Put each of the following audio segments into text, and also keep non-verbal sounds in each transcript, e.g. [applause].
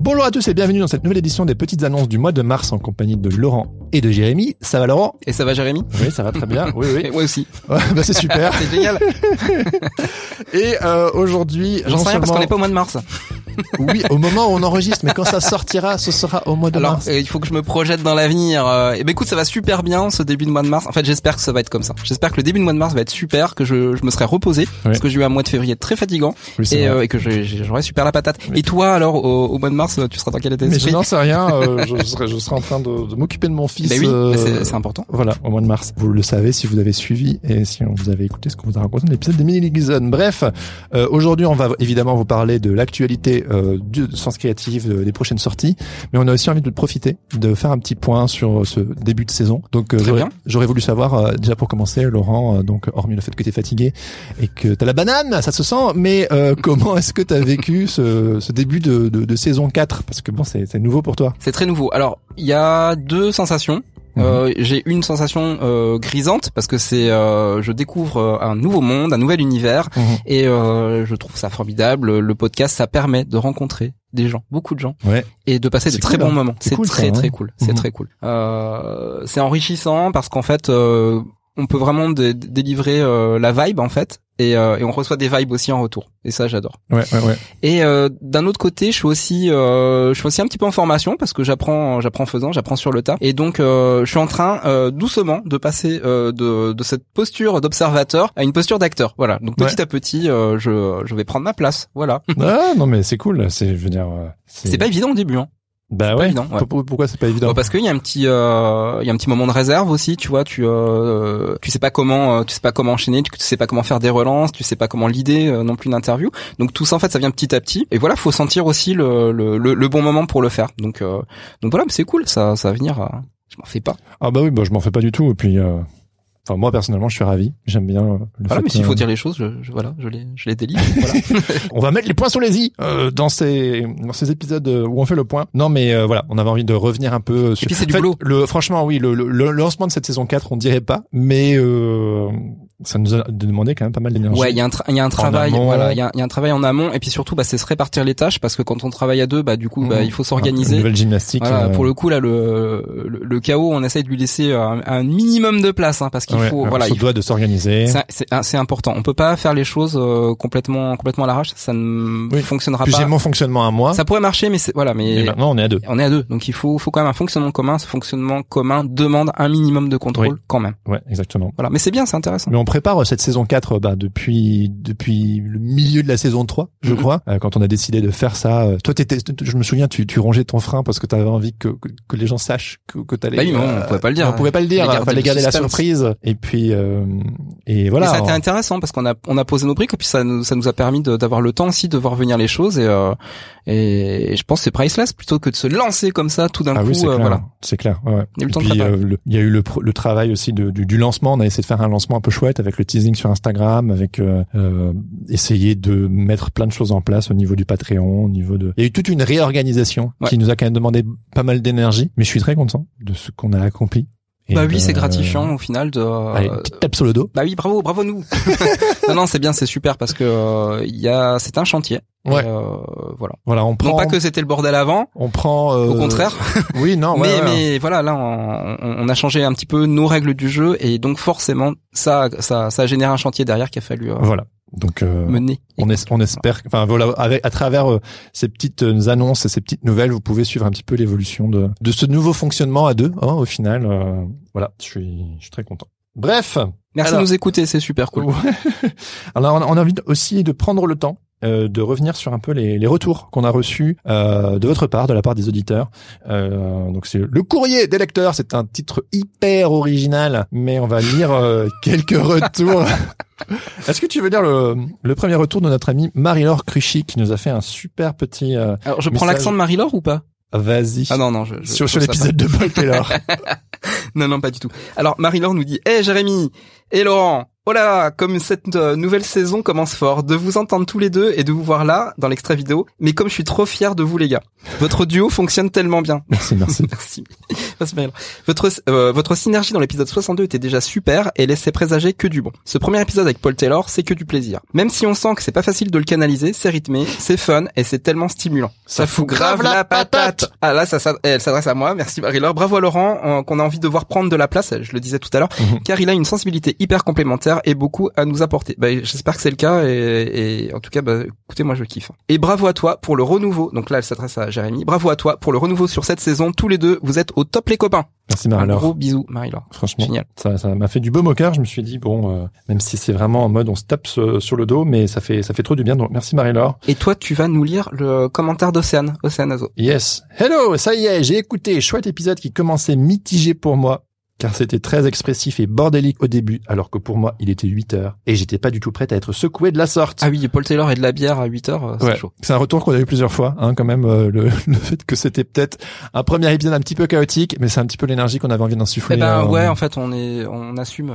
Bonjour à tous et bienvenue dans cette nouvelle édition des petites annonces du mois de mars en compagnie de Laurent et de Jérémy. Ça va Laurent? Et ça va Jérémy? Oui, ça va très bien. Oui, oui. Et [laughs] moi aussi. Ouais, bah, c'est super. [laughs] C'est génial. [laughs] Et euh, aujourd'hui, J'en sais rien parce qu'on n'est pas au mois de mars. Oui, au moment où on enregistre, mais quand ça sortira, ce sera au mois de Alors, mars. euh, il faut que je me projette dans l'avenir. Euh, et ben écoute, ça va super bien ce début de mois de mars. En fait, j'espère que ça va être comme ça. J'espère que le début de mois de mars va être super, que je, je me serai reposé parce que j'ai eu un mois de février très fatigant Oui, et, euh, et que j'aurai super la patate. Et toi alors au, au mois de mars, tu seras dans quel état Mais je d'esprit n'en sais rien. euh, [laughs] je, serai, je serai en train de, de m'occuper de mon fils. Ben oui, euh, ben c'est- c'est important. Voilà, au mois de mars. Vous le savez si vous avez suivi et si vous avez écouté ce qu'on vous a raconté dans l'épisode des Mini Geekzone. Bref, euh, aujourd'hui, on va évidemment vous parler de l'actualité euh, du sens créatif, euh, des prochaines sorties, mais on a aussi envie de profiter de faire un petit point sur ce début de saison. Donc, euh, j'aurais voulu savoir euh, déjà pour commencer, Laurent, euh, donc hormis le fait que tu es fatigué et que t'as la banane, ça se sent, mais euh, [laughs] comment est-ce que tu as vécu ce, ce début de, de, de saison 4 Parce que bon, c'est nouveau pour toi. C'est très nouveau. Alors, il y a deux sensations. Mhm. Euh, j'ai une sensation euh, grisante parce que c'est euh, je découvre euh, un nouveau monde, un nouvel univers Mhm. et euh, je trouve ça formidable. Le podcast ça permet de rencontrer des gens, beaucoup de gens Ouais. et de passer de très bons hein. moments. C'est cool, ça, très hein. très cool. C'est Mhm. très cool. Euh, c'est enrichissant parce qu'en fait euh, on peut vraiment dé- délivrer euh, la vibe en fait et, euh, et on reçoit des vibes aussi en retour et ça j'adore. Ouais, ouais, ouais. Et euh, d'un autre côté, je suis aussi, euh, je suis aussi un petit peu en formation parce que j'apprends, j'apprends en faisant, j'apprends sur le tas. Et donc, euh, je suis en train euh, doucement de passer euh, de, de cette posture d'observateur à une posture d'acteur. Voilà. Donc petit à petit, euh, je, je vais prendre ma place. Voilà. Ah non mais c'est cool, c'est je veux dire C'est pas évident au début. Hein. Bah ouais. évident, ouais. Pour- Pourquoi c'est pas évident Bah, parce qu'il y a un petit, euh, il y a un petit moment de réserve aussi. Tu vois, tu, euh, tu sais pas comment, euh, tu sais pas comment enchaîner, tu sais pas comment faire des relances, tu sais pas comment l'idée euh, non plus une interview. Donc tout ça en fait, ça vient petit à petit. Et voilà, faut sentir aussi le, le, le, le bon moment pour le faire. Donc, euh, donc voilà, mais c'est cool. Ça, ça va venir. euh, je m'en fais pas. Ah bah oui, bah je m'en fais pas du tout et puis euh, enfin moi personnellement, je suis ravi, j'aime bien euh, le Voilà, fait mais s'il faut dire les choses, je, je- voilà, je les, je les délivre. voilà. [laughs] [laughs] On va mettre les points sur les i euh, dans ces dans ces épisodes euh, où on fait le point. Non mais euh, voilà, on avait envie de revenir un peu sur puis, c'est En du fait, boulot. Le franchement oui, le, le, le lancement de cette saison 4, on dirait pas, mais euh, ça nous a demandé quand même pas mal d'énergie. Ouais, il y a un, il y a un travail, amont. voilà, il y a, il y a un travail en amont, et puis surtout, bah, c'est se répartir les tâches parce que quand on travaille à deux, bah, du coup, bah, Mhm. il faut s'organiser. nouvelle gymnastique. Voilà, euh, pour le coup là le, le le chaos on essaye de lui laisser un, un minimum de place hein, parce qu'il ouais, faut voilà il faut- doit de s'organiser. c'est important on peut pas faire les choses euh, complètement complètement à l'arrache ça ne Oui. fonctionnera j'ai pas mon fonctionnement à moi. ça pourrait marcher mais c'est voilà et mais maintenant on est à deux. on est à deux donc il faut faut quand même un fonctionnement commun ce fonctionnement commun demande un minimum de contrôle Oui. quand même Ouais, exactement. voilà mais c'est bien c'est intéressant Mais on prépare euh, cette saison 4 bah, depuis depuis le milieu de la saison 3, je Mhm. crois, euh, quand on a décidé de faire ça. euh, Toi, t'étais, je me souviens, tu, tu rongeais ton frein parce que tu avais envie que, que, que les gens sachent que, que t'allais. Bah oui, mais on pouvait pas le dire. On pouvait pas le dire. Garder fallait le garder la surprise. Et puis euh, et voilà. Et ça a été on- intéressant parce qu'on a on a posé nos briques et puis ça nous ça nous a permis d'avoir le temps aussi de voir venir les choses et euh, et je pense que c'est priceless plutôt que de se lancer comme ça tout d'un ah coup oui, c'est euh, clair. voilà C'est clair. Ouais. Il y a eu le temps puis, euh, le- il y a eu le, le travail aussi de, du, du lancement. On a essayé de faire un lancement un peu chouette avec le teasing sur Instagram, avec euh, euh, essayer de mettre plein de choses en place au niveau du Patreon, au niveau de. Il y a eu toute une réorganisation Ouais. qui nous a quand même demandé pas mal d'énergie, mais je suis très content de ce qu'on a accompli. Et bah oui c'est gratifiant au final de Allez, petite tape sur le dos. bah oui bravo bravo nous [laughs] non non c'est bien c'est super parce que euh, il y a c'est un chantier Ouais. Euh, voilà Voilà, on prend. non pas que c'était le bordel avant on prend. euh, au contraire [laughs] Oui, non. ouais, mais ouais. mais voilà là on, on- on a changé un petit peu nos règles du jeu et donc forcément ça ça ça a généré un chantier derrière qu'il a fallu euh, Voilà. Donc. euh, mener On, es- on espère, enfin voilà, avec, à travers euh, ces petites euh, annonces et ces petites nouvelles, vous pouvez suivre un petit peu l'évolution de, de ce nouveau fonctionnement à deux. hein, au final, euh, voilà, je suis, je suis très content. Bref, merci Alors- de nous écouter c'est super cool Ouais. [laughs] alors on a envie aussi de prendre le temps euh, de revenir sur un peu les, les retours qu'on a reçus euh, de votre part, de la part des auditeurs. Euh, donc c'est le courrier des lecteurs. C'est un titre hyper original, mais on va lire euh, [laughs] quelques retours. [laughs] Est-ce que tu veux lire le, le premier retour de notre amie Marie-Laure Cruchy qui nous a fait un super petit. euh, Alors, je prends l'accent de Marie-Laure ou pas? Vas-y. Ah non, non, je, je sur sur l'épisode de Paul [laughs] Taylor. Non, non, pas du tout. Alors, Marie-Laure nous dit, Eh Jérémy et Laurent, oh là, comme cette euh, nouvelle saison commence fort, de vous entendre tous les deux et de vous voir là, dans l'extrait vidéo, mais comme je suis trop fier de vous les gars. Votre duo fonctionne tellement bien. merci, merci. [laughs] Merci. Merci. Votre, euh, votre synergie dans l'épisode 62 était déjà super et laissait présager que du bon. Ce premier épisode avec Paul Taylor, c'est que du plaisir. Même si on sent que c'est pas facile de le canaliser, c'est rythmé, c'est fun et c'est tellement stimulant. Ça, fout grave la patate. Ah là, ça, ça- elle s'adresse à moi. Merci Marie-Laure. Bravo à Laurent, qu'on a envie de voir prendre de la place, je le disais tout à l'heure, Mhm. car il a une sensibilité hyper complémentaire et beaucoup à nous apporter. Bah, j'espère que c'est le cas et, et en tout cas, bah, écoutez, moi je kiffe. Et bravo à toi pour le renouveau. Donc là, elle s'adresse à Jérémy. Bravo à toi pour le renouveau sur cette saison. Tous les deux, vous êtes au top les copains. Merci Un Marie-Laure. gros bisou, Marie-Laure. Franchement, Génial. ça, ça m'a fait du baume au cœur. Je me suis dit bon, euh, même si c'est vraiment en mode on se tape sur, sur le dos, mais ça fait ça fait trop du bien. Donc merci Marie-Laure. Et toi, tu vas nous lire le commentaire d'Océane, Océane Azo. Yes. Hello, ça y est, j'ai écouté. Chouette épisode qui commençait mitigé pour moi. Car c'était très expressif et bordélique au début, alors que pour moi, il était 8 heures. Et j'étais pas du tout prête à être secoué de la sorte. Ah oui, Paul Taylor et de la bière à 8 heures, euh, c'est Ouais. chaud. C'est un retour qu'on a eu plusieurs fois, hein, quand même, euh, le, [laughs] le fait que c'était peut-être un premier épisode un petit peu chaotique, mais c'est un petit peu l'énergie qu'on avait envie d'insuffler. Eh ben euh, ouais, en fait, on est, on assume.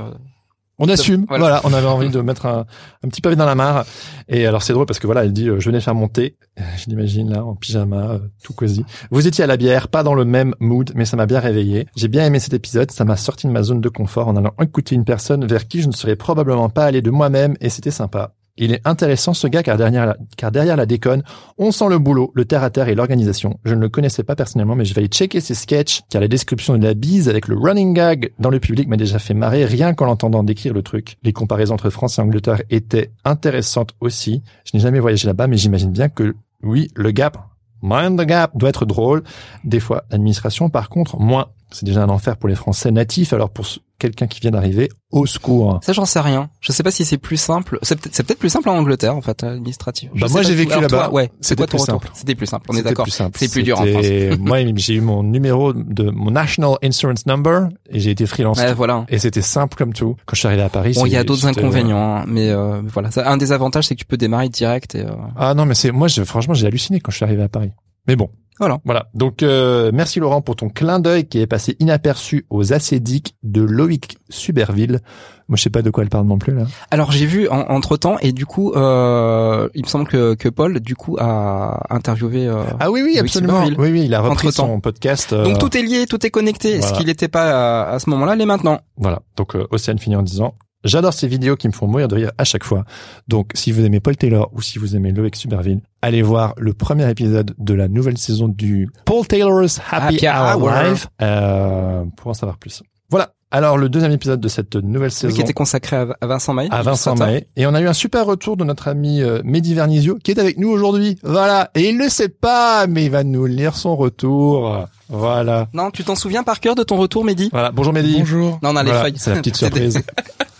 On assume, Voilà. voilà. on avait envie [laughs] de mettre un, un petit pavé dans la mare. Et alors c'est drôle parce que voilà, elle dit, euh, je venais faire mon thé, [laughs] je l'imagine là, en pyjama, euh, tout cosy. Vous étiez à la bière, pas dans le même mood, mais ça m'a bien réveillé. J'ai bien aimé cet épisode, ça m'a sorti de ma zone de confort en allant écouter une personne vers qui je ne serais probablement pas allé de moi-même, et c'était sympa. Il est intéressant ce gars car derrière la, déconne, on sent le boulot, le terre à terre et l'organisation. Je ne le connaissais pas personnellement, mais je vais aller checker ses sketchs car la description de la bise avec le running gag dans le public m'a déjà fait marrer rien qu'en l'entendant décrire le truc. Les comparaisons entre France et Angleterre étaient intéressantes aussi. Je n'ai jamais voyagé là-bas, mais j'imagine bien que oui, le gap, mind the gap, doit être drôle. Des fois, l'administration, par contre, moins. C'est déjà un enfer pour les Français natifs, alors pour quelqu'un qui vient d'arriver, au secours. Ça, j'en sais rien. Je sais pas si c'est plus simple. C'est peut-être, plus simple en Angleterre, en fait, administratif. Je Bah, moi, j'ai vécu là-bas. Ouais. C'est C'était quoi ton plus retour. C'était plus simple. On est C'était d'accord. C'est plus dur en France. Moi, j'ai eu mon numéro de mon National Insurance Number et j'ai été freelance. Ouais, voilà. Et c'était simple comme tout. Quand je suis arrivé à Paris, Bon, il y a d'autres j'étais- inconvénients, hein, mais euh, voilà. Ça, un des avantages, c'est que tu peux démarrer direct. Et, euh, Ah non, mais c'est moi, je, franchement, j'ai halluciné quand je suis arrivé à Paris. Mais bon. Voilà. Voilà. Donc, euh, merci Laurent pour ton clin d'œil qui est passé inaperçu aux acédiques de Loïc Suberville. Moi, je sais pas de quoi elle parle non plus là. Alors j'ai vu entre temps et du coup, euh, il me semble que, que Paul du coup a interviewé. euh, Ah oui, oui, Loïc absolument. Suberville. Oui, oui, il a repris son podcast. euh, Donc tout est lié, tout est connecté. voilà. Ce qu'il n'était pas à, à ce moment-là, l'est maintenant. Voilà. Donc euh, Océane finit en disant J'adore ces vidéos qui me font mourir de rire à chaque fois. Donc si vous aimez Paul Taylor ou si vous aimez Loïc Suberville, allez voir le premier épisode de la nouvelle saison du Paul Taylor's Happy, Happy Hour, Hour. Live euh, pour en savoir plus. Voilà. Alors le deuxième épisode de cette nouvelle saison qui était consacré à, Vincent Maille. à Vincent. Mahé. Et on a eu un super retour de notre ami euh, Mehdi Vernizio qui est avec nous aujourd'hui. Voilà. Et il ne sait pas, mais il va nous lire son retour. Voilà. Non, tu t'en souviens par cœur de ton retour, Mehdi? Voilà. Bonjour Mehdi. Bonjour. Non, on a les Voilà, feuilles. C'est la petite [laughs] surprise. [laughs]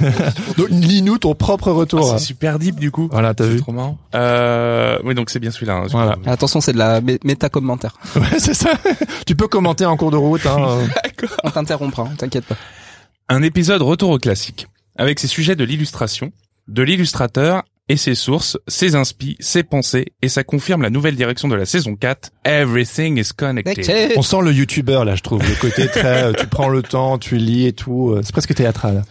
[laughs] Donc, lis-nous ton propre Ah, retour. c'est super deep du coup. voilà, t'as vu trop marrant. Euh, oui, donc c'est bien celui-là. hein. Voilà. Attention, c'est de la mé- méta-commentaire. [laughs] Ouais, c'est ça. tu peux commenter en cours de route. Hein. [laughs] On t'interrompra, hein, t'inquiète pas. Un épisode retour au classique, avec ses sujets de l'illustration, de l'illustrateur et ses sources, ses inspi, ses pensées, et ça confirme la nouvelle direction de la saison 4. Everything is connected. On sent le youtubeur là, je trouve. Le côté très, euh, tu prends le temps, tu lis et tout. euh, C'est presque théâtral.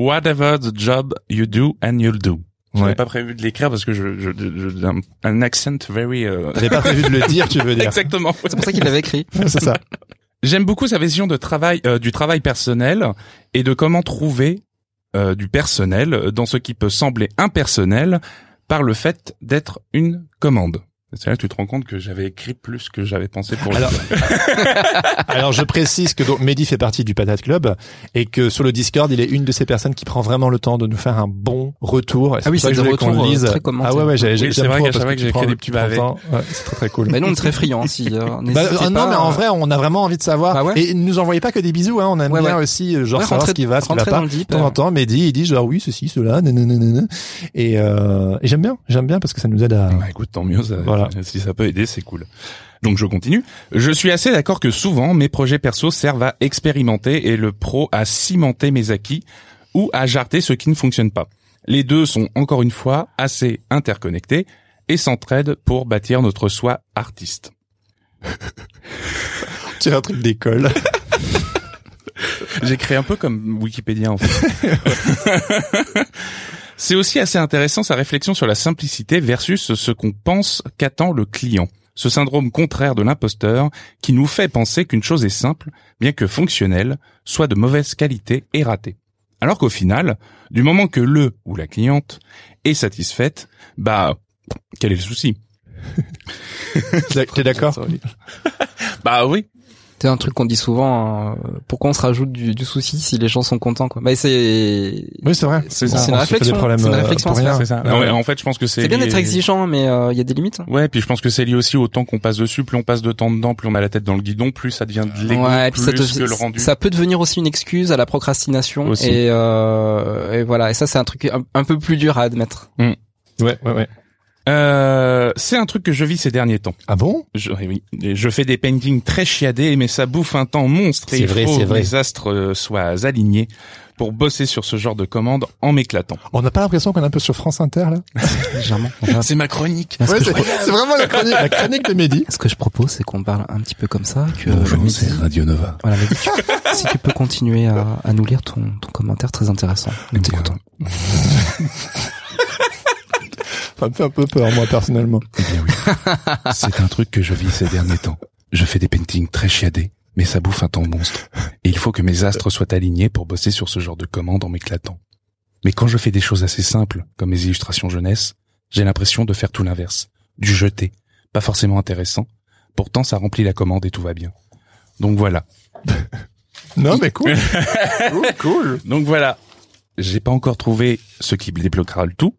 Whatever the job you do and you'll do. Je Ouais. pas prévu de l'écrire parce que je, je, je- je- un, un accent very. euh, T'avais pas prévu de le dire, tu veux dire. Exactement. C'est pour ça qu'il l'avait écrit. [laughs] C'est ça. J'aime beaucoup sa vision de travail, euh, du travail personnel et de comment trouver euh, du personnel dans ce qui peut sembler impersonnel par le fait d'être une commande. C'est là que tu te rends compte que j'avais écrit plus que j'avais pensé pour Alors, [laughs] alors je précise que donc Mehdi fait partie du Patate Club et que sur le Discord, il est une de ces personnes qui prend vraiment le temps de nous faire un bon retour. Et Ah oui, c'est retours, le lise. euh, très. Ah ouais, ouais, j'ai, j'ai, Oui, c'est vrai fois que que j'ai tu prends écrit des petits temps. Ouais, c'est très très cool. Mais nous, on est très friands. Si, euh, Bah, euh, non, mais en vrai, on a vraiment envie de savoir. Ah ouais et ne nous envoyez pas que des bisous, hein. On aime Ouais, bien ouais. aussi, euh, genre, Ouais, savoir ce qui va, ce qui va pas. dans le deep, de temps en temps, Mehdi, il dit genre, oui, ceci, cela, nanana. Et, et j'aime bien, j'aime bien parce que ça nous aide à, Bah écoute, tant mieux, Voilà. si ça peut aider, c'est cool. Donc je continue. Je suis assez d'accord que souvent mes projets perso servent à expérimenter et le pro à cimenter mes acquis ou à jarter ce qui ne fonctionne pas. Les deux sont encore une fois assez interconnectés et s'entraident pour bâtir notre soi artiste. [laughs] tirer un truc d'école. [laughs] J'ai créé un peu comme Wikipédia en fait. [laughs] C'est aussi assez intéressant sa réflexion sur la simplicité versus ce qu'on pense qu'attend le client. Ce syndrome contraire de l'imposteur qui nous fait penser qu'une chose est simple, bien que fonctionnelle, soit de mauvaise qualité et ratée. Alors qu'au final, du moment que le ou la cliente est satisfaite, bah, quel est le souci? [laughs] T'es d'accord? Bah oui, C'est un truc qu'on dit souvent. hein, pourquoi on se rajoute du, du souci si les gens sont contents quoi Bah c'est Oui, c'est vrai. C'est On- ça. C'est une des réflexion, c'est une euh, réflexion en fait, je pense que c'est c'est bien d'être exigeant, mais euh, il y a des limites. Ouais, puis je pense que c'est lié aussi au temps qu'on passe dessus. Plus on passe de temps dedans, plus on a la tête dans le guidon, plus ça devient de l'ego, Ouais, plus ça, te- que le rendu. ça peut devenir aussi une excuse à la procrastination Aussi. et, euh, et voilà. Et ça, c'est un truc un, un peu plus dur à admettre. Ouais, ouais, ouais. Euh, c'est un truc que je vis ces derniers temps. Ah bon? Je, oui, je fais des paintings très chiadés, mais ça bouffe un temps monstre et C'est il vrai, faut c'est que vrai. les astres euh, soient alignés pour bosser sur ce genre de commande en m'éclatant. On n'a pas l'impression qu'on est un peu sur France Inter, là? [laughs] Légèrement. C'est ma chronique. Ouais, je, c'est, c'est vraiment la chronique, la chronique de Mehdi. ce que je propose, c'est qu'on parle un petit peu comme ça. Que Mehdi- Radio Nova. Voilà, Mehdi, tu- [laughs] si tu peux continuer à, à nous lire ton, ton commentaire très intéressant. Nous t'écoutons. [laughs] Ça me fait un peu peur, moi, personnellement. Eh bien oui. C'est un truc que je vis ces derniers temps. Je fais des paintings très chiadés, mais ça bouffe un temps monstre. Et il faut que mes astres soient alignés pour bosser sur ce genre de commande en m'éclatant. Mais quand je fais des choses assez simples, comme mes illustrations jeunesse, j'ai l'impression de faire tout l'inverse. Du jeter. Pas forcément intéressant. Pourtant, ça remplit la commande et tout va bien. Donc voilà. Non, mais cool. cool, [laughs] cool. Donc voilà. J'ai pas encore trouvé ce qui débloquera le tout,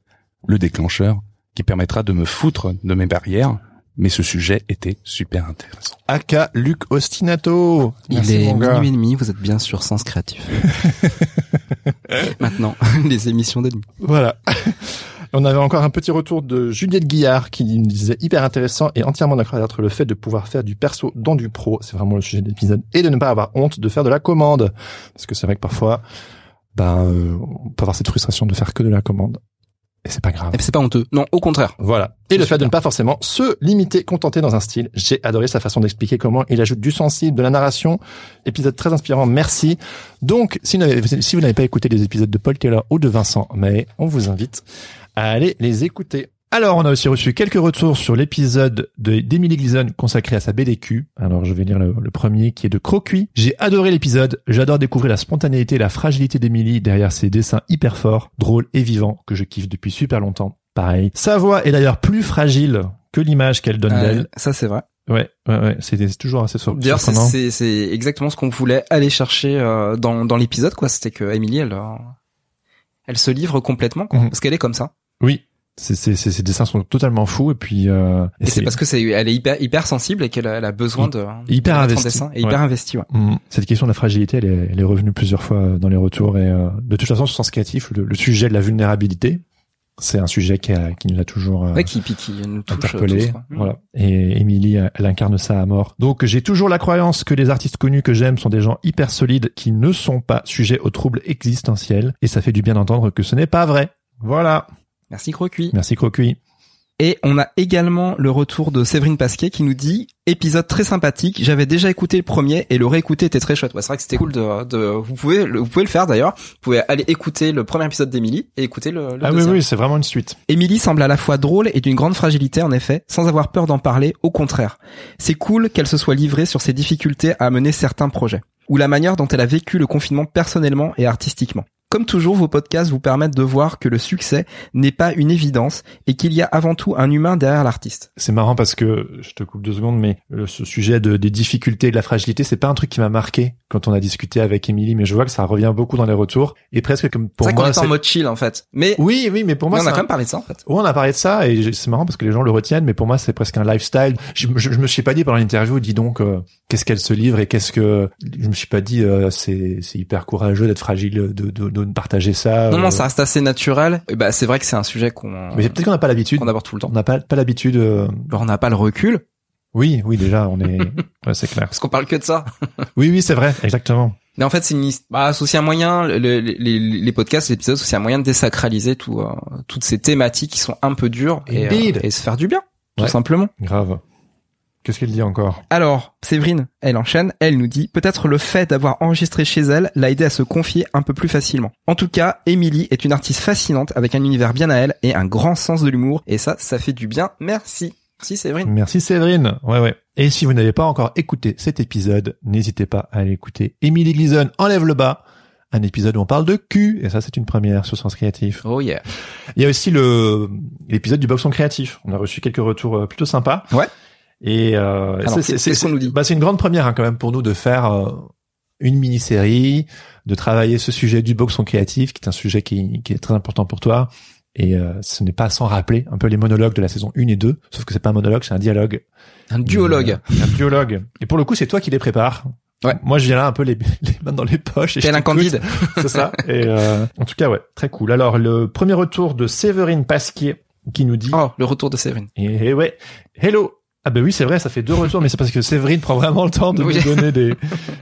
le déclencheur, qui permettra de me foutre de mes barrières, mais ce sujet était super intéressant. Aka Luc Ostinato. Merci, Il est mon gars. minuit et demi, vous êtes bien sur Sens Créatif. [laughs] Maintenant, [laughs] les émissions de nuit. Voilà. On avait encore un petit retour de Juliette Guillard qui nous disait hyper intéressant et entièrement d'accord avec le fait de pouvoir faire du perso dans du pro. C'est vraiment le sujet de l'épisode. Et de ne pas avoir honte de faire de la commande. Parce que c'est vrai que parfois, ben, euh, on peut avoir cette frustration de faire que de la commande. Et c'est pas grave. Et c'est pas honteux. Non, au contraire. Voilà. Et le fait de ne pas forcément se limiter, contenter dans un style. J'ai adoré sa façon d'expliquer comment il ajoute du sensible, de la narration. Épisode très inspirant. Merci. Donc, si vous n'avez, pas écouté les épisodes de Paul Taylor ou de Vincent May, on vous invite à aller les écouter. Alors, on a aussi reçu quelques retours sur l'épisode de d'Emily Gleason consacré à sa BDQ. Alors, je vais lire le, le premier qui est de Crocuit. J'ai adoré l'épisode. J'adore découvrir la spontanéité et la fragilité d'Emily derrière ses dessins hyper forts, drôles et vivants que je kiffe depuis super longtemps. Pareil. Sa voix est d'ailleurs plus fragile que l'image qu'elle donne Euh, d'elle. ça, c'est vrai. Ouais, ouais, ouais. C'est c'est toujours assez D'ailleurs, c'est- surprenant. c'est c'est exactement ce qu'on voulait aller chercher euh, dans dans l'épisode, quoi. C'était que Emily, elle, euh, elle se livre complètement, quoi, Mhm. parce qu'elle est comme ça. Oui. Ces dessins sont totalement fous et puis, euh, Et, c'est parce que c'est, elle est hyper hyper sensible et qu'elle a, elle a besoin de Hyper investie. Ouais. hyper investi. Ouais. Mm. Cette question de la fragilité, elle est, elle est revenue plusieurs fois dans les retours et euh, de toute façon, sur Sens Créatif, le, le sujet de la vulnérabilité, c'est un sujet qui, a, qui nous a toujours euh, Ouais, qui puis qui nous touche interpellé. tous. Voilà. Et Émilie, elle incarne ça à mort. Donc, j'ai toujours la croyance que les artistes connus que j'aime sont des gens hyper solides qui ne sont pas sujets aux troubles existentiels. Et ça fait du bien d'entendre que ce n'est pas vrai. Voilà. Merci Crocuit. Merci Crocuit. Et on a également le retour de Séverine Pasquet qui nous dit épisode très sympathique. J'avais déjà écouté le premier et le réécouter était très chouette. Ouais, c'est vrai que c'était cool de, de vous pouvez le- vous pouvez le faire d'ailleurs. Vous pouvez aller écouter le premier épisode d'Emily et écouter le, le Ah oui, oui, c'est vraiment une suite. Émilie semble à la fois drôle et d'une grande fragilité en effet, sans avoir peur d'en parler, au contraire. C'est cool qu'elle se soit livrée sur ses difficultés à mener certains projets, ou la manière dont elle a vécu le confinement personnellement et artistiquement. Comme toujours, vos podcasts vous permettent de voir que le succès n'est pas une évidence et qu'il y a avant tout un humain derrière l'artiste. C'est marrant parce que je te coupe deux secondes, mais ce sujet de, des difficultés, de la fragilité, c'est pas un truc qui m'a marqué quand on a discuté avec Émilie, mais je vois que ça revient beaucoup dans les retours et presque comme pour C'est moi. est en c'est- mode chill en fait. Mais Oui, oui, mais pour moi, mais on c'est a un- quand même parlé de ça en fait. Ouais, on a parlé de ça et c'est marrant parce que les gens le retiennent, mais pour moi c'est presque un lifestyle. Je, je, je me suis pas dit pendant l'interview, dis donc euh, qu'est-ce qu'elle se livre et qu'est-ce que je me suis pas dit euh, c'est c'est hyper courageux d'être fragile, de, de, de partager ça. Non, euh. non, ça reste assez naturel. Et bah, c'est vrai que c'est un sujet qu'on Mais peut-être qu'on n'a pas l'habitude. qu'on aborde tout le temps. On n'a pas pas l'habitude. euh, Alors, on n'a pas le recul Oui, oui, déjà on est. [laughs] ouais, c'est clair. parce qu'on parle que de ça. [laughs] Oui, oui, c'est vrai, exactement. Mais en fait, c'est une bah, aussi un moyen, le- le- les, les podcasts, les épisodes, c'est aussi un moyen de désacraliser tout, euh, toutes ces thématiques qui sont un peu dures et, euh, se faire du bien, tout Ouais. simplement. Grave. Qu'est-ce qu'il dit encore? Alors, Séverine, elle enchaîne, elle nous dit, peut-être le fait d'avoir enregistré chez elle l'a aidé à se confier un peu plus facilement. En tout cas, Émilie est une artiste fascinante avec un univers bien à elle et un grand sens de l'humour, et ça, ça fait du bien. Merci. Merci Séverine. Merci Séverine. Ouais, ouais. Et si vous n'avez pas encore écouté cet épisode, n'hésitez pas à aller écouter. Émilie Glison enlève le bas. Un épisode où on parle de cul. Et ça, c'est une première sur Sens Créatif. Oh yeah. Il y a aussi le l'épisode du boxon créatif. On a reçu quelques retours euh, plutôt sympas. Ouais. Et euh, c'est- qu'on nous dit bah, c'est une grande première hein, quand même pour nous de faire euh, une mini-série, de travailler ce sujet du boxon créatif, qui est un sujet qui, qui est très important pour toi. Et euh, ce n'est pas sans rappeler un peu les monologues de la saison 1 et 2, sauf que c'est pas un monologue, c'est un dialogue. Un duologue. Euh, un duologue. Et pour le coup, c'est toi qui les prépares. Ouais. Moi, je viens là un peu les, [laughs] les mains dans les poches. Tel un candide. [laughs] C'est ça. Et euh, en tout cas, ouais, très cool. Alors, le premier retour de Séverine Pasquier qui nous dit Oh, le retour de Séverine. et, et ouais, hello. Ah ben oui, c'est vrai, ça fait deux retours, mais c'est parce que Séverine prend vraiment le temps de Oui. nous donner des,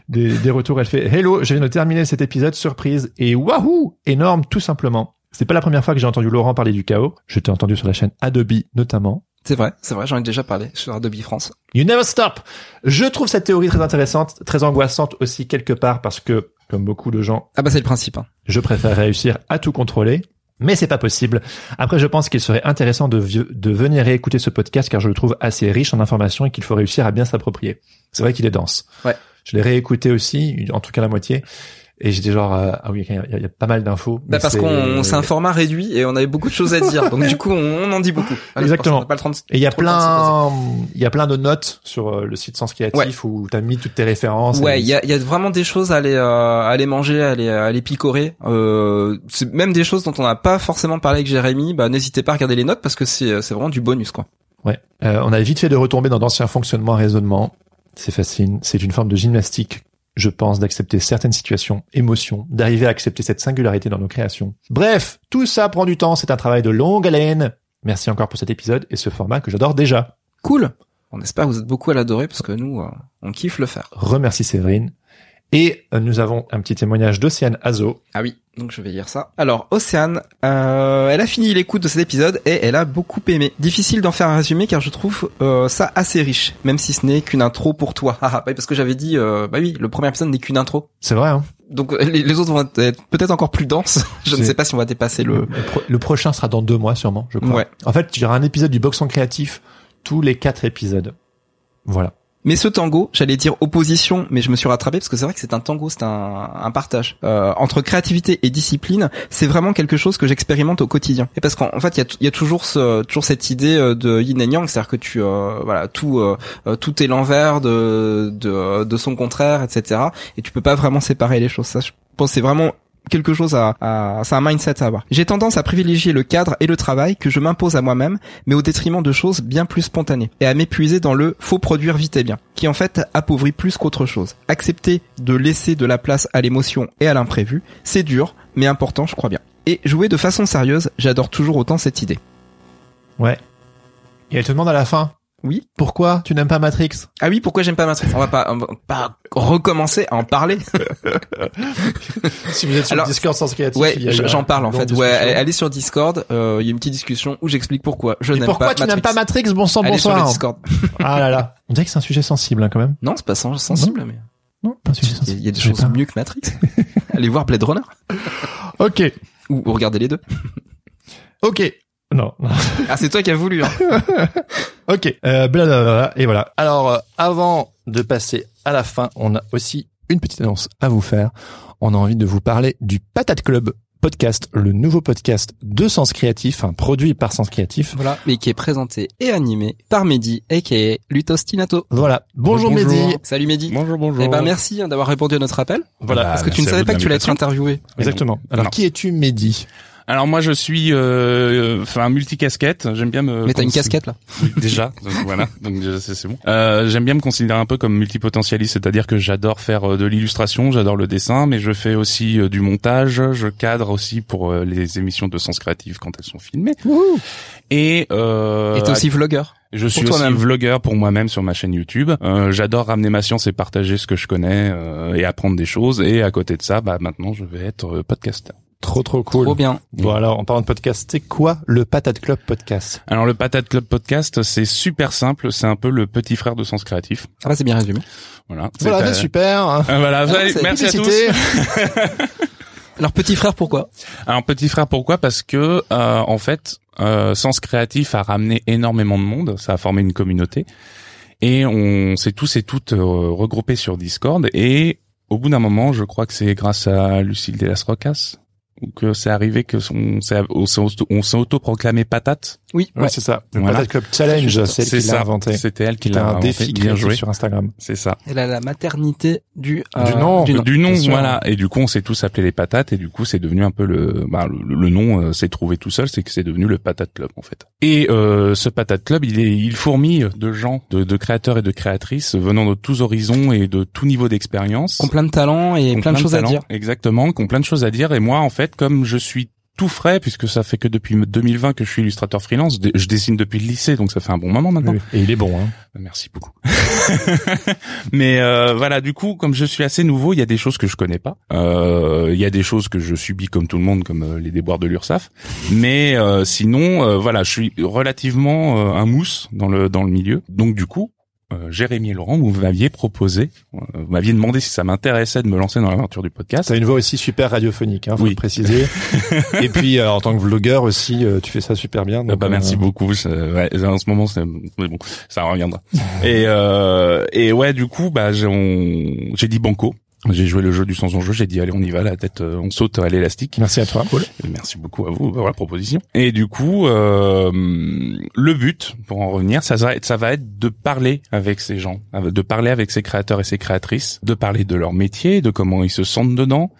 des, des retours. Elle fait hello, je viens de terminer cet épisode surprise et wahou, énorme tout simplement. C'est pas la première fois que j'ai entendu Laurent parler du chaos. Je t'ai entendu sur la chaîne Adobe notamment. C'est vrai, c'est vrai, j'en ai déjà parlé sur Adobe France. You never stop. Je trouve cette théorie très intéressante, très angoissante aussi quelque part parce que, comme beaucoup de gens, Ah bah c'est le principe. Hein. je préfère réussir à tout contrôler. Mais c'est pas possible. Après, je pense qu'il serait intéressant de, vieux- de venir réécouter ce podcast car je le trouve assez riche en informations et qu'il faut réussir à bien s'approprier. C'est vrai qu'il est dense. Ouais. Je l'ai réécouté aussi, en tout cas la moitié. Et j'étais genre, euh, ah oui, il y, a- il y a pas mal d'infos. Bah parce qu'on c'est un format réduit et on avait beaucoup de choses à dire. Donc du coup, on, on en dit beaucoup. Allez, Exactement. Pas le Et il y a plein, il y a plein de notes sur euh, le site Sens Créatif où t'as mis toutes tes références. Ouais, il y a, y a vraiment des choses à aller, euh, à aller manger, à aller, à aller picorer. Euh, c'est même des choses dont on n'a pas forcément parlé avec Jérémy. Bah, n'hésitez pas à regarder les notes parce que c'est, c'est vraiment du bonus, quoi. Ouais. Euh, on a vite fait de retomber dans d'anciens fonctionnements raisonnements. C'est facile. C'est une forme de gymnastique, je pense, d'accepter certaines situations, émotions, d'arriver à accepter cette singularité dans nos créations. Bref, tout ça prend du temps. C'est un travail de longue haleine. Merci encore pour cet épisode et ce format que j'adore déjà. Cool. On espère que vous êtes beaucoup à l'adorer parce que nous, euh, on kiffe le faire. Remercie Séverine. Et euh, nous avons un petit témoignage d'Océane Azo. Ah oui, donc je vais lire ça. Alors, Océane, euh, elle a fini l'écoute de cet épisode et elle a beaucoup aimé. Difficile d'en faire un résumé car je trouve euh, ça assez riche, même si ce n'est qu'une intro pour toi. [laughs] Ah, ah, parce que j'avais dit, euh, bah oui, le premier épisode n'est qu'une intro. C'est vrai, hein Donc euh, les, les autres vont être peut-être encore plus denses. [laughs] je ne sais pas si on va dépasser le... le, pro- le prochain sera dans deux mois sûrement, je crois. Ouais. En fait, il y aura un épisode du Boxon Créatif tous les quatre épisodes. Voilà. Mais ce tango, j'allais dire opposition, mais je me suis rattrapé parce que c'est vrai que c'est un tango, c'est un, un partage Euh, entre créativité et discipline. C'est vraiment quelque chose que j'expérimente au quotidien. Et parce qu'en en fait, il y a, y a toujours ce, toujours cette idée euh, de yin and yang, c'est-à-dire que tu, euh, voilà, tout, euh, euh, tout est l'envers de, de, de son contraire, etc. Et tu peux pas vraiment séparer les choses. Ça, je pense, c'est vraiment quelque chose à, à c'est un mindset à avoir. J'ai tendance à privilégier le cadre et le travail que je m'impose à moi-même, mais au détriment de choses bien plus spontanées, et à m'épuiser dans le faut produire vite et bien, qui en fait appauvrit plus qu'autre chose. Accepter de laisser de la place à l'émotion et à l'imprévu, c'est dur, mais important, je crois bien. Et jouer de façon sérieuse, j'adore toujours autant cette idée. Ouais. Et elle te demande à la fin. Oui. Pourquoi tu n'aimes pas Matrix? Ah oui, pourquoi j'aime pas Matrix? On va pas, on va pas recommencer à en parler. [laughs] Si vous êtes sur Alors, Discord Sens Créatif, Ouais, j'en parle en fait. Ouais, allez sur Discord, euh, il y a une petite discussion où j'explique pourquoi je n'aime pourquoi pas tu n'aimes pas Matrix? Matrix Bon sang, Allez sur le bonsoir. Discord. [laughs] Ah là là. On dirait que c'est un sujet sensible hein, quand même. Non, c'est pas sen- sensible, mais Non, pas un sujet sensible. il y a des choses pas. mieux que Matrix. [laughs] Allez voir Blade Runner Ok. ou, ou regardez les deux. Ok. Non. Ah, c'est toi qui as voulu. Hein. [laughs] ok. Euh, blablabla. Et voilà. Alors, euh, avant de passer à la fin, on a aussi une petite annonce à vous faire. On a envie de vous parler du Patate Club podcast, le nouveau podcast de Sens Créatif, un produit par Sens Créatif. Voilà, mais qui est présenté et animé par Mehdi, aka Lutostinato. Voilà. Bonjour, Bonjour. Mehdi. Salut Mehdi. Bonjour, bonjour. Eh ben merci hein, d'avoir répondu à notre appel. Voilà. Bah, Parce que tu ne à savais pas que tu allais être interviewé. Exactement. Alors, Non. qui es-tu, Mehdi? Alors moi je suis euh, enfin multicasquette, j'aime bien me Mais t'as une casquette là. Oui, [laughs] déjà donc voilà donc déjà, c'est bon. Euh, j'aime bien me considérer un peu comme multipotentialiste, c'est-à-dire que j'adore faire euh, de l'illustration, j'adore le dessin, mais je fais aussi euh, du montage, je cadre aussi pour euh, les émissions de Sens Créatif quand elles sont filmées. Et euh, Et t'es aussi vlogueur. Je suis aussi toi-même. vlogueur pour moi-même sur ma chaîne YouTube. Euh, J'adore ramener ma science et partager ce que je connais euh, et apprendre des choses. Et à côté de ça, bah maintenant je vais être euh, podcasteur. Trop trop cool. Trop bien. Bon alors, en parlant de podcast, c'est quoi le Patate Club podcast? Alors le Patate Club Podcast, c'est super simple. C'est un peu le petit frère de Sens Créatif. Ah bah c'est bien résumé. Voilà. Voilà, euh, super. euh, voilà. Ah, Allez, merci à tous. [laughs] Alors petit frère pourquoi? Alors petit frère, pourquoi? Parce que euh, en fait, euh, Sens Créatif a ramené énormément de monde. Ça a formé une communauté et on s'est tous et toutes euh, regroupés sur Discord. Et au bout d'un moment, je crois que c'est grâce à Lucille Delas Rocas ou que c'est arrivé que on s'est on s'est auto- on s'est autoproclamé patate. Oui. Ouais, c'est ça. Le Voilà. Patate Club Challenge, c'est elle qui l'a inventé. C'était elle qui l'a un inventé. défi Bien joué. sur Instagram. C'est ça. Elle a la maternité du euh, Du nom. Du nom. du voilà. Et du coup, on s'est tous appelés les patates, et du coup, c'est devenu un peu le, bah, le, le nom euh, s'est trouvé tout seul, c'est que c'est devenu le Patate Club en fait. Et euh, ce Patate Club, il est, il fourmille de gens, de, de créateurs et de créatrices venant de tous horizons et de tout niveau d'expérience, Qui ont plein de talents et plein de choses à dire. Exactement, qui ont plein de choses à dire. Et moi, en fait, comme je suis tout frais, puisque ça fait que depuis 2020 que je suis illustrateur freelance, je dessine depuis le lycée, donc ça fait un bon moment maintenant. Oui. Et il est bon. Hein. Merci beaucoup. [laughs] Mais euh, voilà, du coup, comme je suis assez nouveau, il y a des choses que je connais pas. Euh, Il y a des choses que je subis comme tout le monde, comme euh, les déboires de l'URSSAF. Mais euh, sinon, euh, voilà, je suis relativement euh, un mousse dans le dans le milieu. Donc du coup. Euh, Jérémy et Laurent, vous m'aviez proposé, euh, vous m'aviez demandé si ça m'intéressait de me lancer dans l'aventure du podcast. T'as une voix aussi super radiophonique, hein, faut Oui. le préciser. [laughs] Et puis euh, en tant que vlogueur aussi, euh, tu fais ça super bien. Ah donc, bah merci euh, beaucoup. je- ouais, en ce moment, c'est bon, ça reviendra. et euh, et ouais, du coup, bah j'ai on- j'ai dit banco. J'ai joué le jeu du sans enjeu. J'ai dit allez, on y va, la tête, euh, on saute à l'élastique. Merci à toi. Merci beaucoup à vous pour la proposition. Et du coup, euh, le but, pour en revenir, ça va être, ça va être de parler avec ces gens, de parler avec ces créateurs et ces créatrices, de parler de leur métier, de comment ils se sentent dedans,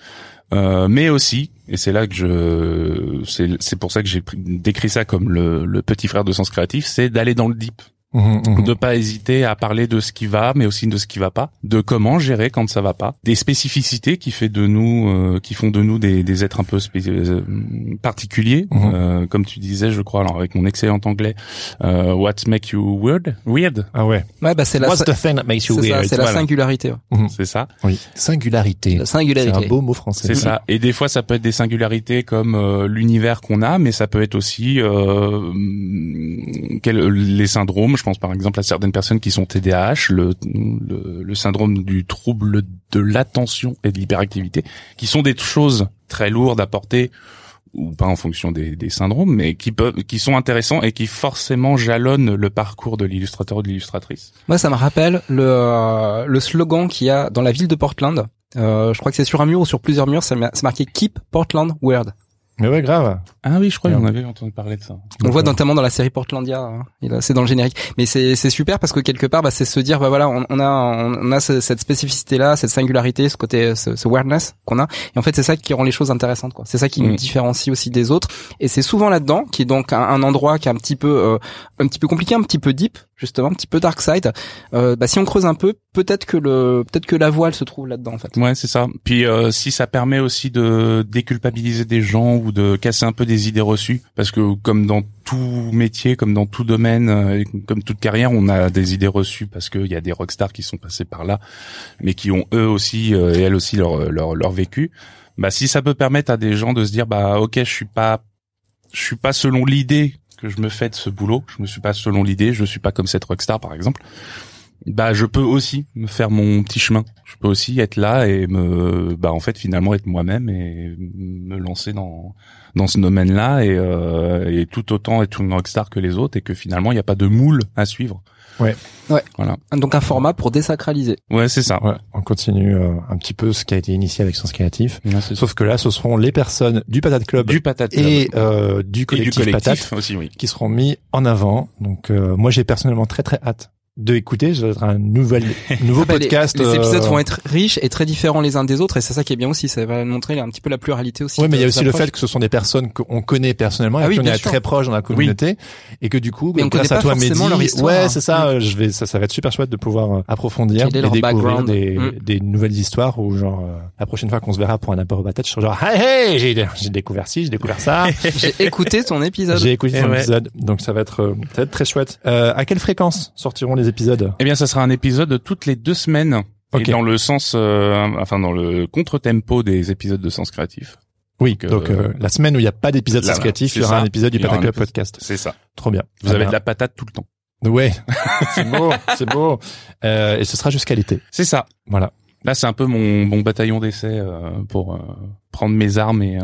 euh, mais aussi, et c'est là que je, c'est, c'est pour ça que j'ai pris- décrit ça comme le, le petit frère de Sens Créatif, c'est d'aller dans le deep, Mhm, mhm. de pas hésiter à parler de ce qui va, mais aussi de ce qui va pas, de comment gérer quand ça va pas, des spécificités qui fait de nous, euh, qui font de nous des, des êtres un peu euh, particuliers, Mhm. euh, comme tu disais, je crois, alors avec mon excellent anglais, euh, what make you weird, weird, Ah ouais. Ouais bah c'est la What's the thing that makes you c'est ça, weird? c'est la voilà. singularité. ouais. c'est ça, Oui. Singularité. La C'est singularité. un beau mot français. c'est ça. Et des fois, ça peut être des singularités comme euh, l'univers qu'on a, mais ça peut être aussi euh, quel- les syndromes. Je pense par exemple à certaines personnes qui sont TDAH, le, le, le syndrome du trouble de l'attention et de l'hyperactivité, qui sont des choses très lourdes à porter ou pas en fonction des, des syndromes, mais qui peuvent, qui sont intéressants et qui forcément jalonnent le parcours de l'illustrateur ou de l'illustratrice. Moi ça me rappelle le euh, le slogan qu'il y a dans la ville de Portland. Euh, je crois que c'est sur un mur ou sur plusieurs murs, c'est ma- c'est marqué Keep Portland Weird. Mais ouais, grave. Ah oui, je crois qu'on avait entendu parler de ça. On le voit notamment dans la série Portlandia, hein. C'est dans le générique. Mais c'est c'est super parce que quelque part, bah, c'est se dire, bah voilà, on, on a on a ce- cette spécificité là, cette singularité, ce côté, ce, ce weirdness qu'on a. Et en fait, c'est ça qui rend les choses intéressantes, quoi. C'est ça qui Mm. nous différencie aussi des autres. Et c'est souvent là-dedans, qui est donc un, un endroit qui est un petit peu euh, un petit peu compliqué, un petit peu deep, justement, un petit peu dark side. Euh, bah, si on creuse un peu, peut-être que le peut-être que la voile se trouve là-dedans, en fait. Ouais, c'est ça. Puis euh, si ça permet aussi de déculpabiliser des gens ou de casser un peu des idées reçues, parce que comme dans tout métier, comme dans tout domaine, euh, comme toute carrière, on a des idées reçues parce qu'il y a des rockstars qui sont passés par là, mais qui ont eux aussi euh, et elles aussi leur leur leur vécu. Bah si ça peut permettre à des gens de se dire bah ok, je suis pas je suis pas selon l'idée que je me fais de ce boulot, je me suis pas selon l'idée, je suis pas comme cette rockstar par exemple. Bah je peux aussi me faire mon petit chemin. Je peux aussi être là et me bah en fait finalement être moi-même et me lancer dans dans ce domaine-là et, euh, et tout autant être une rockstar que les autres et que finalement il n'y a pas de moule à suivre. Ouais. Ouais. Voilà. Donc un format pour désacraliser. Ouais, c'est ça. Ouais, on continue euh, un petit peu ce qui a été initié avec Sens Créatif. Ouais, Sauf que là, ce seront les personnes du Patate Club du patate Club. et euh, du Et collectif, du collectif Patate aussi, oui. qui seront mis en avant. Donc euh, moi, j'ai personnellement très très hâte de écouter. Ça va être un nouvel [laughs] nouveau Ah bah, les- podcast. Les, épisodes euh, vont être riches et très différents les uns des autres et c'est ça qui est bien aussi. Ça va montrer un petit peu la pluralité aussi. Ouais, mais il y a aussi le fait que ce sont des personnes qu'on connaît personnellement Ah et oui, qu'on est sûr. très proche dans la communauté et que du coup, Mais grâce à toi, Mehdi, ouais, c'est ça. Je vais, ça, ça va être super chouette de pouvoir euh, approfondir et découvrir des, Mm. des nouvelles histoires où genre euh, la prochaine fois qu'on se verra pour un apéro patate, je serai genre, hey, hey, j'ai, découvert ci, j'ai découvert ça. [laughs] J'ai écouté ton épisode. J'ai écouté ton ouais. épisode, donc ça va être, ça va être très chouette. Euh, à quelle fréquence sortiront les épisodes Eh bien, ça sera un épisode toutes les deux semaines. Ok. Et dans le sens, euh, enfin dans le contre-tempo des épisodes de Sens Créatif. Oui, Donc, donc, euh, euh, la semaine où il n'y a pas d'épisode là, créatif, il y aura ça. un épisode du Il y aura Patate un Club épisode. podcast. C'est ça. Trop bien. Vous Ah avez de la patate tout le temps. Ouais, [laughs] c'est beau, c'est beau. Euh, et ce sera jusqu'à l'été. C'est ça. Voilà. Là, c'est un peu mon, mon bataillon d'essai euh, pour euh, prendre mes armes et,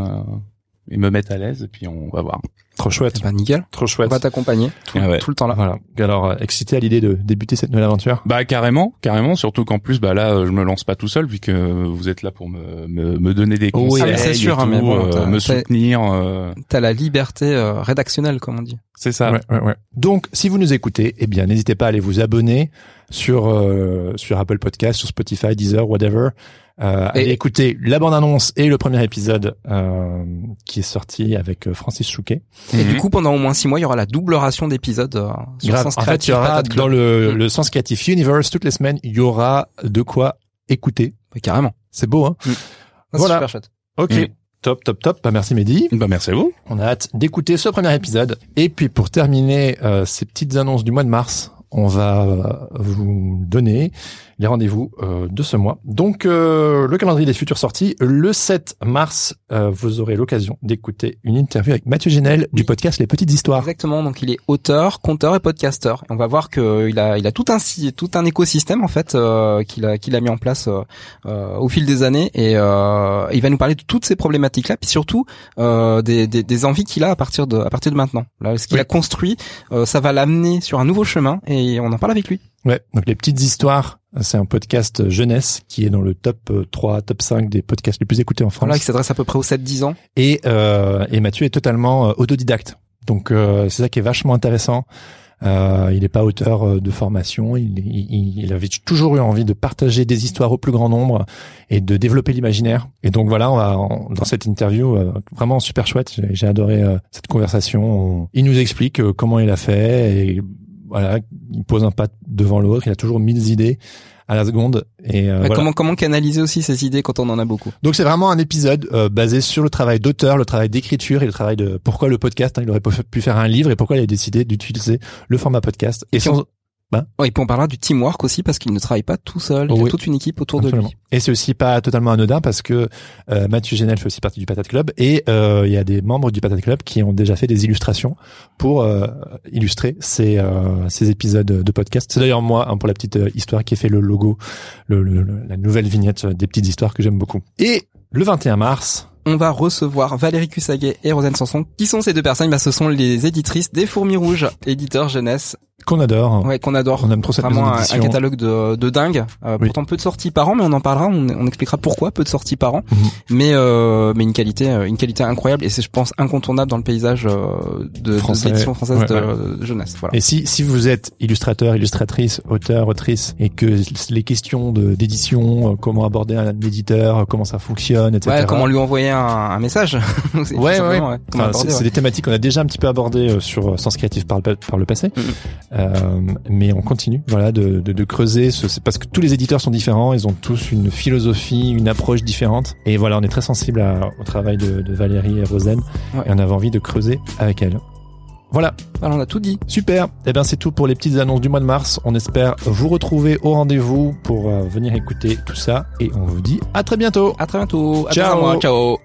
et me mettre à l'aise. Et puis on va voir. Trop chouette, Bah nickel. trop On chouette. va t'accompagner tout, Ah ouais. tout le temps là. Voilà. Alors, euh, excité à l'idée de débuter cette nouvelle aventure? Bah carrément, carrément. Surtout qu'en plus, bah là, euh, je me lance pas tout seul vu que vous êtes là pour me me, me donner des conseils, mais c'est sûr, hein, tout, mais bon, euh, me soutenir. euh, T'as la liberté euh, rédactionnelle comme on dit. c'est ça. Ouais, ouais, ouais. Donc, si vous nous écoutez, eh bien, n'hésitez pas à aller vous abonner sur euh, sur Apple Podcast, sur Spotify, Deezer, whatever. Euh, allez Et- écouter la bande-annonce et le premier épisode euh, qui est sorti avec euh, Francis Chouquet. Et Mhm. du coup, pendant au moins six mois, il y aura la double ration d'épisodes euh, En fait, il Créatif, y aura dans le, Mm. le Sens Creative Universe toutes les semaines, il y aura de quoi écouter. Ouais, carrément. C'est beau, hein c'est Voilà. super chouette. Ok. Mm. Top, top, top. Bah, merci Mehdi. Bah merci à vous. On a hâte d'écouter ce premier épisode. Et puis pour terminer euh, ces petites annonces du mois de mars, on va euh, vous donner les rendez-vous euh, de ce mois. Donc euh, le calendrier des futures sorties, le 7 mars, euh, vous aurez l'occasion d'écouter une interview avec Mathieu Génel du podcast Les Petites Histoires. Exactement. Donc, il est auteur, conteur et podcasteur. Et on va voir que il a, il a tout un, tout un écosystème en fait euh, qu'il a, qu'il a mis en place euh, euh, au fil des années. Et euh, il va nous parler de toutes ces problématiques-là, puis surtout euh, des, des, des envies qu'il a à partir de, à partir de maintenant. Là, ce qu'il Oui. a construit, euh, ça va l'amener sur un nouveau chemin. Et on en parle avec lui. Ouais, donc Les Petites Histoires, c'est un podcast jeunesse qui est dans le top euh, 3, top 5 des podcasts les plus écoutés en France. Voilà, qui s'adresse à peu près aux 7-10 ans. Et, euh, et Mathieu est totalement euh, autodidacte. Donc euh, c'est ça qui est vachement intéressant. Euh, il n'est pas auteur euh, de formation. Il, il, il avait toujours eu envie de partager des histoires au plus grand nombre et de développer l'imaginaire. Et donc voilà, on va dans cette interview euh, vraiment super chouette. J'ai, adoré euh, cette conversation. On- il nous explique euh, comment il a fait et voilà, il pose un pas devant l'autre. Il a toujours mille idées à la seconde. Et euh, voilà. Comment comment canaliser aussi ces idées quand on en a beaucoup. Donc c'est vraiment un épisode euh, basé sur le travail d'auteur, le travail d'écriture et le travail de pourquoi le podcast. hein, il aurait pu- pu faire un livre et pourquoi il a décidé d'utiliser le format podcast. Et, Et sans- Ouais, et puis on parlera du teamwork aussi parce qu'il ne travaille pas tout seul. Il y a toute une équipe autour de lui. Et c'est aussi pas totalement anodin parce que euh, Mathieu Génel fait aussi partie du Patate Club et euh, il y a des membres du Patate Club qui ont déjà fait des illustrations pour euh, illustrer ces, euh, ces épisodes de podcast. C'est d'ailleurs moi, hein, pour la petite euh, histoire, qui ai fait le logo, le, le- la nouvelle vignette des petites histoires que j'aime beaucoup. Et le 21 mars, On va recevoir Valérie Cussaguet et Rosanne Sanson. Qui sont ces deux personnes? Bah, Ce sont les éditrices des Fourmis Rouges, éditeurs jeunesse, qu'on adore, ouais, qu'on adore. on aime trop cette Vraiment un, catalogue de, de dingue. Euh, Oui. Pourtant peu de sorties par an, mais on en parlera. On, on expliquera pourquoi peu de sorties par an. Mhm. Mais euh, mais une qualité euh, une qualité incroyable et c'est je pense incontournable dans le paysage euh, de, de Français. l'édition française Ouais, de, de jeunesse. Voilà. Et si, si vous êtes illustrateur, illustratrice, auteur, autrice, et que les questions de- d'édition, euh, comment aborder un éditeur, comment ça fonctionne, etc. Ouais, comment lui envoyer un, un message [laughs] Ouais, ouais, Enfin, c'est des thématiques qu'on a déjà un petit peu abordées sur Sens Créatif par le, par le passé, Mhm. Euh, mais on continue, voilà, de, de, de creuser. Ce, parce que tous les éditeurs sont différents, ils ont tous une philosophie, une approche différente, et voilà, on est très sensible à- au travail de, de Valérie et Rosen, Ouais. et on avait envie de creuser avec elle. Voilà, Alors on a tout dit. Super. Eh ben c'est tout pour les petites annonces du mois de mars. On espère vous retrouver au rendez-vous pour euh, venir écouter tout ça et on vous dit à très bientôt. À très bientôt. À Ciao. mois. Ciao.